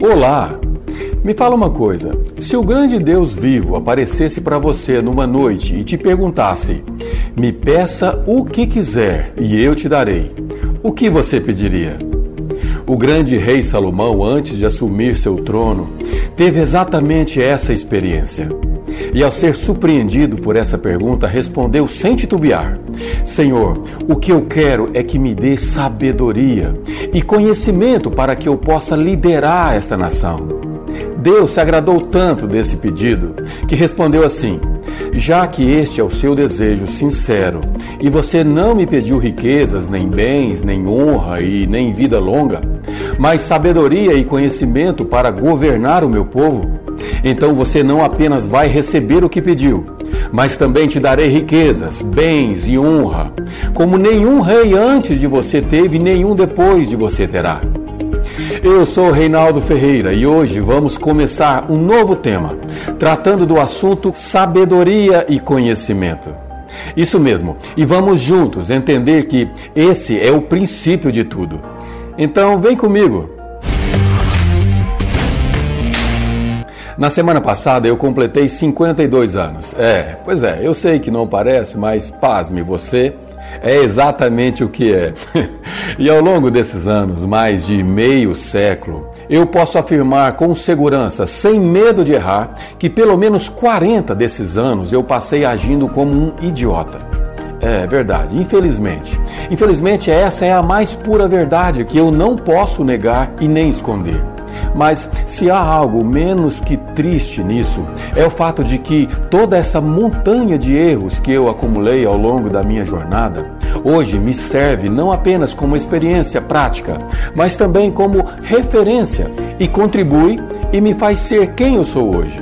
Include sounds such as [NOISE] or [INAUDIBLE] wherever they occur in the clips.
Olá! Me fala uma coisa: se o grande Deus vivo aparecesse para você numa noite e te perguntasse, me peça o que quiser e eu te darei, o que você pediria? O grande rei Salomão, antes de assumir seu trono, teve exatamente essa experiência. E ao ser surpreendido por essa pergunta, respondeu sem titubear: Senhor, o que eu quero é que me dê sabedoria e conhecimento para que eu possa liderar esta nação. Deus se agradou tanto desse pedido que respondeu assim: Já que este é o seu desejo sincero e você não me pediu riquezas, nem bens, nem honra e nem vida longa, mas sabedoria e conhecimento para governar o meu povo, então você não apenas vai receber o que pediu, mas também te darei riquezas, bens e honra, como nenhum rei antes de você teve, nenhum depois de você terá. Eu sou Reinaldo Ferreira e hoje vamos começar um novo tema, tratando do assunto sabedoria e conhecimento. Isso mesmo, e vamos juntos entender que esse é o princípio de tudo. Então, vem comigo. Na semana passada eu completei 52 anos. É, pois é, eu sei que não parece, mas pasme você é exatamente o que é. [LAUGHS] e ao longo desses anos, mais de meio século, eu posso afirmar com segurança, sem medo de errar, que pelo menos 40 desses anos eu passei agindo como um idiota. É verdade, infelizmente. Infelizmente, essa é a mais pura verdade que eu não posso negar e nem esconder. Mas se há algo menos que triste nisso, é o fato de que toda essa montanha de erros que eu acumulei ao longo da minha jornada, hoje me serve não apenas como experiência prática, mas também como referência e contribui e me faz ser quem eu sou hoje.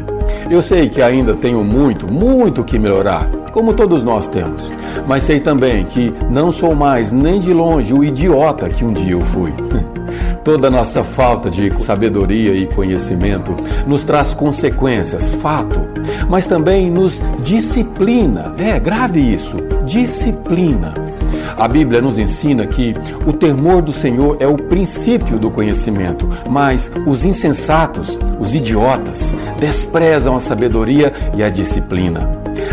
Eu sei que ainda tenho muito, muito que melhorar, como todos nós temos, mas sei também que não sou mais nem de longe o idiota que um dia eu fui. [LAUGHS] Toda nossa falta de sabedoria e conhecimento nos traz consequências, fato, mas também nos disciplina. É grave isso, disciplina. A Bíblia nos ensina que o temor do Senhor é o princípio do conhecimento, mas os insensatos, os idiotas, desprezam a sabedoria e a disciplina.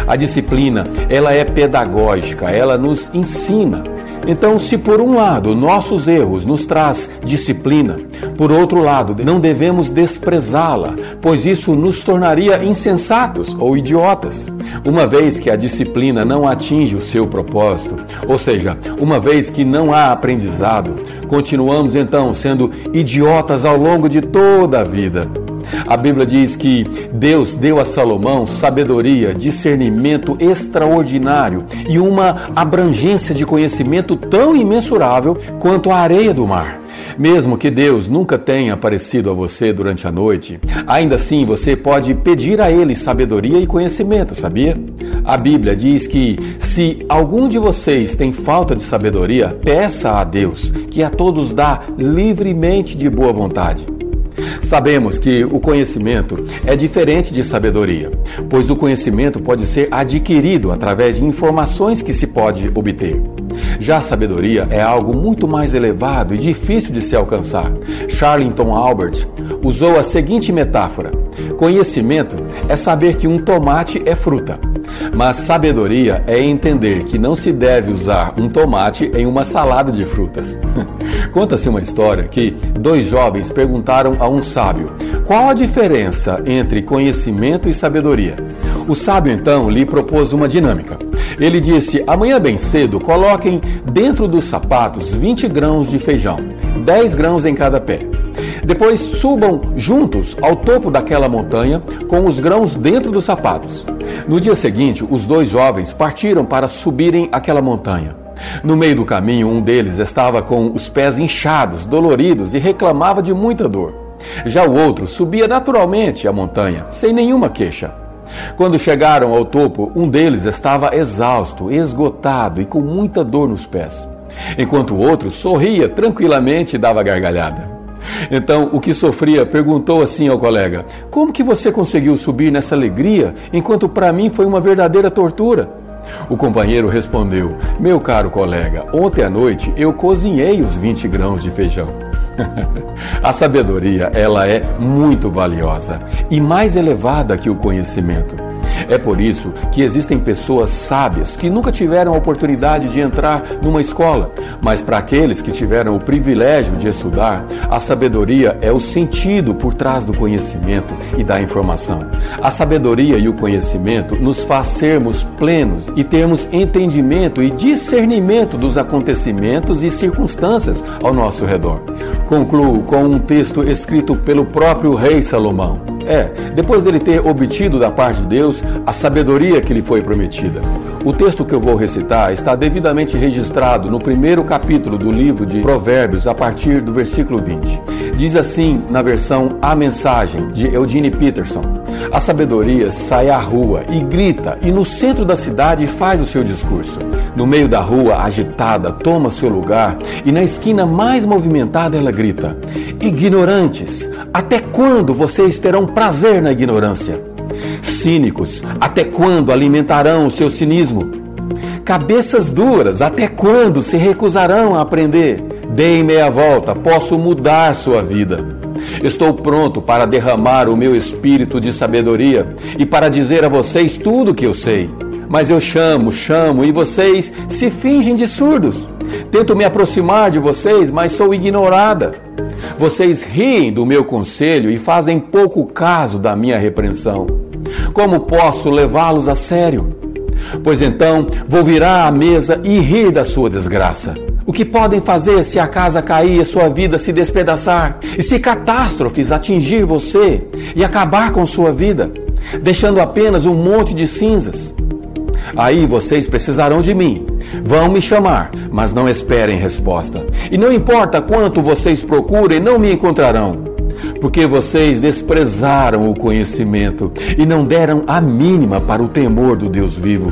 A disciplina, ela é pedagógica, ela nos ensina então, se por um lado nossos erros nos traz disciplina, por outro lado, não devemos desprezá-la, pois isso nos tornaria insensatos ou idiotas. Uma vez que a disciplina não atinge o seu propósito, ou seja, uma vez que não há aprendizado, continuamos então sendo idiotas ao longo de toda a vida. A Bíblia diz que Deus deu a Salomão sabedoria, discernimento extraordinário e uma abrangência de conhecimento tão imensurável quanto a areia do mar. Mesmo que Deus nunca tenha aparecido a você durante a noite, ainda assim você pode pedir a Ele sabedoria e conhecimento, sabia? A Bíblia diz que se algum de vocês tem falta de sabedoria, peça a Deus, que a todos dá livremente de boa vontade. Sabemos que o conhecimento é diferente de sabedoria, pois o conhecimento pode ser adquirido através de informações que se pode obter. Já a sabedoria é algo muito mais elevado e difícil de se alcançar. Charlton Albert usou a seguinte metáfora: conhecimento é saber que um tomate é fruta. Mas sabedoria é entender que não se deve usar um tomate em uma salada de frutas. [LAUGHS] Conta-se uma história que dois jovens perguntaram a um sábio qual a diferença entre conhecimento e sabedoria. O sábio então lhe propôs uma dinâmica. Ele disse: Amanhã bem cedo, coloquem dentro dos sapatos 20 grãos de feijão, 10 grãos em cada pé. Depois subam juntos ao topo daquela montanha com os grãos dentro dos sapatos. No dia seguinte, os dois jovens partiram para subirem aquela montanha. No meio do caminho, um deles estava com os pés inchados, doloridos e reclamava de muita dor. Já o outro subia naturalmente a montanha, sem nenhuma queixa. Quando chegaram ao topo, um deles estava exausto, esgotado e com muita dor nos pés, enquanto o outro sorria tranquilamente e dava gargalhada. Então, o que sofria perguntou assim ao colega: Como que você conseguiu subir nessa alegria, enquanto para mim foi uma verdadeira tortura? O companheiro respondeu: Meu caro colega, ontem à noite eu cozinhei os 20 grãos de feijão. [LAUGHS] a sabedoria, ela é muito valiosa e mais elevada que o conhecimento. É por isso que existem pessoas sábias que nunca tiveram a oportunidade de entrar numa escola, mas para aqueles que tiveram o privilégio de estudar, a sabedoria é o sentido por trás do conhecimento e da informação. A sabedoria e o conhecimento nos faz sermos plenos e termos entendimento e discernimento dos acontecimentos e circunstâncias ao nosso redor. Concluo com um texto escrito pelo próprio rei Salomão. É, depois dele ter obtido da parte de Deus a sabedoria que lhe foi prometida. O texto que eu vou recitar está devidamente registrado no primeiro capítulo do livro de Provérbios, a partir do versículo 20. Diz assim na versão A Mensagem, de Eugene Peterson: A sabedoria sai à rua e grita, e no centro da cidade faz o seu discurso. No meio da rua, agitada, toma seu lugar, e na esquina mais movimentada ela grita: Ignorantes, até quando vocês terão prazer na ignorância? Cínicos, até quando alimentarão o seu cinismo? Cabeças duras, até quando se recusarão a aprender? Deem meia volta, posso mudar sua vida. Estou pronto para derramar o meu espírito de sabedoria e para dizer a vocês tudo o que eu sei. Mas eu chamo, chamo e vocês se fingem de surdos. Tento me aproximar de vocês, mas sou ignorada. Vocês riem do meu conselho e fazem pouco caso da minha repreensão. Como posso levá-los a sério? Pois então vou virar à mesa e rir da sua desgraça. O que podem fazer se a casa cair e sua vida se despedaçar? E se catástrofes atingir você e acabar com sua vida, deixando apenas um monte de cinzas? Aí vocês precisarão de mim. Vão me chamar, mas não esperem resposta. E não importa quanto vocês procurem, não me encontrarão. Porque vocês desprezaram o conhecimento e não deram a mínima para o temor do Deus vivo.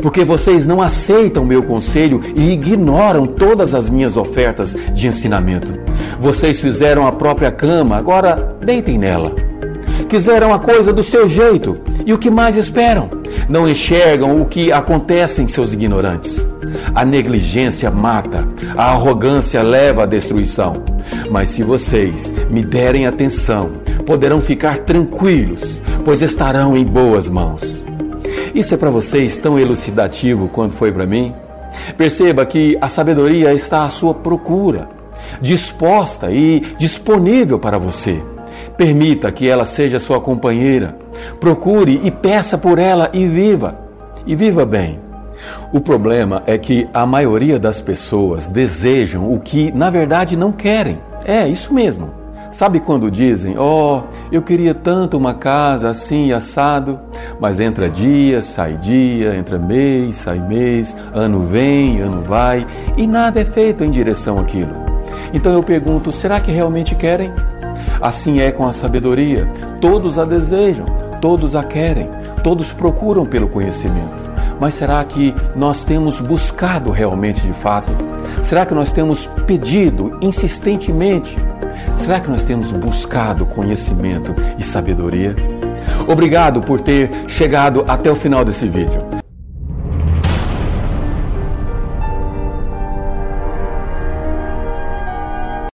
Porque vocês não aceitam meu conselho e ignoram todas as minhas ofertas de ensinamento. Vocês fizeram a própria cama, agora deitem nela. Quiseram a coisa do seu jeito e o que mais esperam? Não enxergam o que acontece em seus ignorantes. A negligência mata, a arrogância leva à destruição. Mas se vocês me derem atenção, poderão ficar tranquilos, pois estarão em boas mãos. Isso é para vocês tão elucidativo quanto foi para mim? Perceba que a sabedoria está à sua procura, disposta e disponível para você. Permita que ela seja sua companheira. Procure e peça por ela e viva. E viva bem. O problema é que a maioria das pessoas desejam o que na verdade não querem. É isso mesmo. Sabe quando dizem, oh, eu queria tanto uma casa assim assado, mas entra dia, sai dia, entra mês, sai mês, ano vem, ano vai, e nada é feito em direção àquilo. Então eu pergunto, será que realmente querem? Assim é com a sabedoria. Todos a desejam, todos a querem, todos procuram pelo conhecimento. Mas será que nós temos buscado realmente de fato? Será que nós temos pedido insistentemente? Será que nós temos buscado conhecimento e sabedoria? Obrigado por ter chegado até o final desse vídeo.